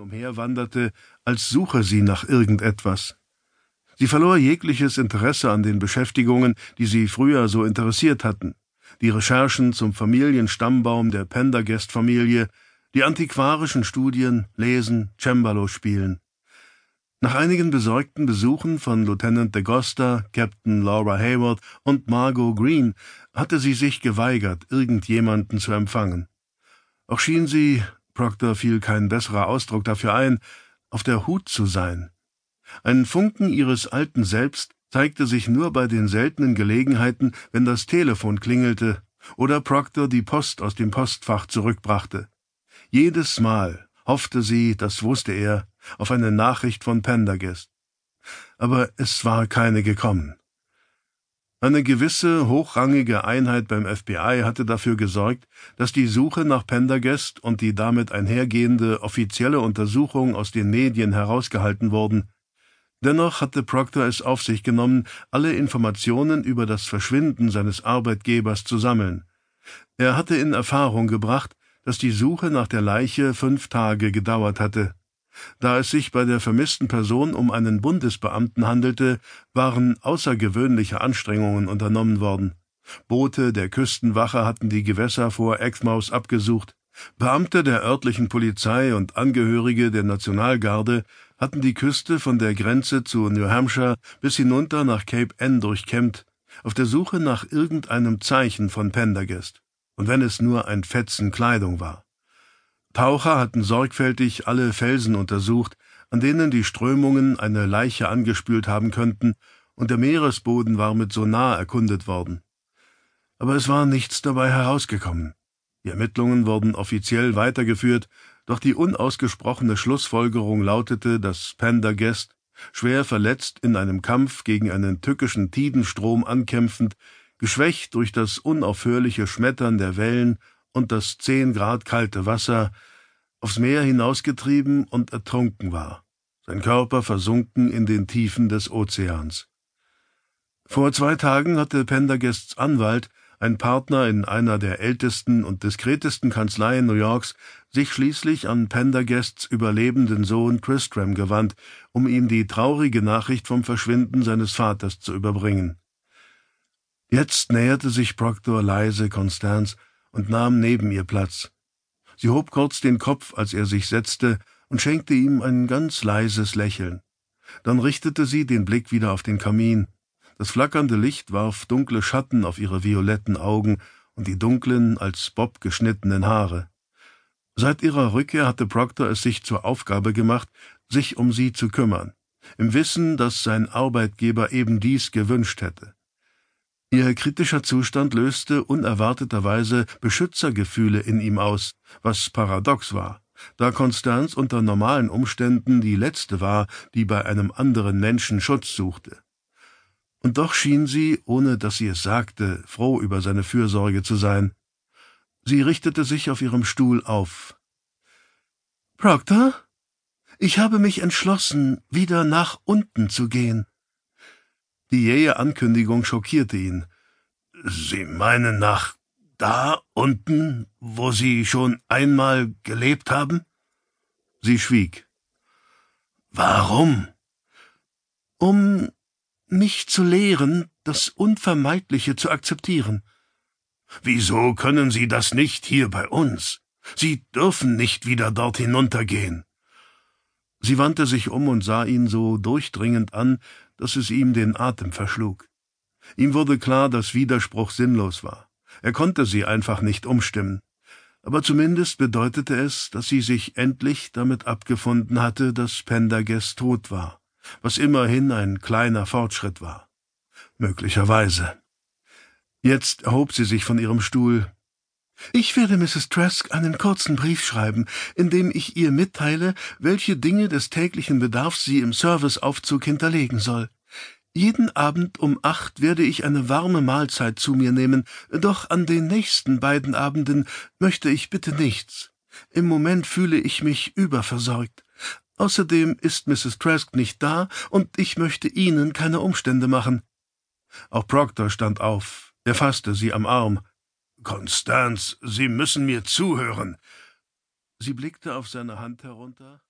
umherwanderte, als suche sie nach irgendetwas. Sie verlor jegliches Interesse an den Beschäftigungen, die sie früher so interessiert hatten. Die Recherchen zum Familienstammbaum der Pendergast-Familie, die antiquarischen Studien, Lesen, Cembalo spielen. Nach einigen besorgten Besuchen von Lieutenant de Gosta, Captain Laura Hayward und Margot Green hatte sie sich geweigert, irgendjemanden zu empfangen. Auch schien sie, Proctor fiel kein besserer Ausdruck dafür ein, auf der Hut zu sein. Ein Funken ihres alten Selbst zeigte sich nur bei den seltenen Gelegenheiten, wenn das Telefon klingelte oder Proctor die Post aus dem Postfach zurückbrachte. Jedes Mal hoffte sie, das wusste er, auf eine Nachricht von Pendergast. Aber es war keine gekommen. Eine gewisse hochrangige Einheit beim FBI hatte dafür gesorgt, dass die Suche nach Pendergast und die damit einhergehende offizielle Untersuchung aus den Medien herausgehalten wurden. Dennoch hatte Proctor es auf sich genommen, alle Informationen über das Verschwinden seines Arbeitgebers zu sammeln. Er hatte in Erfahrung gebracht, dass die Suche nach der Leiche fünf Tage gedauert hatte. Da es sich bei der vermissten Person um einen Bundesbeamten handelte, waren außergewöhnliche Anstrengungen unternommen worden. Boote der Küstenwache hatten die Gewässer vor Exmouth abgesucht, Beamte der örtlichen Polizei und Angehörige der Nationalgarde hatten die Küste von der Grenze zu New Hampshire bis hinunter nach Cape N durchkämmt, auf der Suche nach irgendeinem Zeichen von Pendergast, und wenn es nur ein Fetzen Kleidung war. Taucher hatten sorgfältig alle Felsen untersucht, an denen die Strömungen eine Leiche angespült haben könnten, und der Meeresboden war mit Sonar erkundet worden. Aber es war nichts dabei herausgekommen. Die Ermittlungen wurden offiziell weitergeführt, doch die unausgesprochene Schlussfolgerung lautete, dass Pendergast, schwer verletzt in einem Kampf gegen einen tückischen Tidenstrom ankämpfend, geschwächt durch das unaufhörliche Schmettern der Wellen und das zehn Grad kalte Wasser, aufs Meer hinausgetrieben und ertrunken war, sein Körper versunken in den Tiefen des Ozeans. Vor zwei Tagen hatte Pendergasts Anwalt, ein Partner in einer der ältesten und diskretesten Kanzleien New Yorks, sich schließlich an Pendergasts überlebenden Sohn Tristram gewandt, um ihm die traurige Nachricht vom Verschwinden seines Vaters zu überbringen. Jetzt näherte sich Proctor leise Constance und nahm neben ihr Platz. Sie hob kurz den Kopf, als er sich setzte, und schenkte ihm ein ganz leises Lächeln. Dann richtete sie den Blick wieder auf den Kamin. Das flackernde Licht warf dunkle Schatten auf ihre violetten Augen und die dunklen, als Bob geschnittenen Haare. Seit ihrer Rückkehr hatte Proctor es sich zur Aufgabe gemacht, sich um sie zu kümmern, im Wissen, dass sein Arbeitgeber eben dies gewünscht hätte. Ihr kritischer Zustand löste unerwarteterweise Beschützergefühle in ihm aus, was paradox war, da Constance unter normalen Umständen die letzte war, die bei einem anderen Menschen Schutz suchte. Und doch schien sie, ohne dass sie es sagte, froh über seine Fürsorge zu sein. Sie richtete sich auf ihrem Stuhl auf. Proctor, ich habe mich entschlossen, wieder nach unten zu gehen. Die jähe Ankündigung schockierte ihn. Sie meinen nach da unten, wo Sie schon einmal gelebt haben? Sie schwieg. Warum? Um mich zu lehren, das Unvermeidliche zu akzeptieren. Wieso können Sie das nicht hier bei uns? Sie dürfen nicht wieder dort hinuntergehen. Sie wandte sich um und sah ihn so durchdringend an, dass es ihm den Atem verschlug. Ihm wurde klar, dass Widerspruch sinnlos war. Er konnte sie einfach nicht umstimmen. Aber zumindest bedeutete es, dass sie sich endlich damit abgefunden hatte, dass Pendergast tot war, was immerhin ein kleiner Fortschritt war. Möglicherweise. Jetzt erhob sie sich von ihrem Stuhl, ich werde Mrs. Trask einen kurzen Brief schreiben, in dem ich ihr mitteile, welche Dinge des täglichen Bedarfs sie im Serviceaufzug hinterlegen soll. Jeden Abend um acht werde ich eine warme Mahlzeit zu mir nehmen, doch an den nächsten beiden Abenden möchte ich bitte nichts. Im Moment fühle ich mich überversorgt. Außerdem ist Mrs. Trask nicht da, und ich möchte Ihnen keine Umstände machen. Auch Proctor stand auf. Er fasste sie am Arm. Konstanz, Sie müssen mir zuhören. Sie blickte auf seine Hand herunter.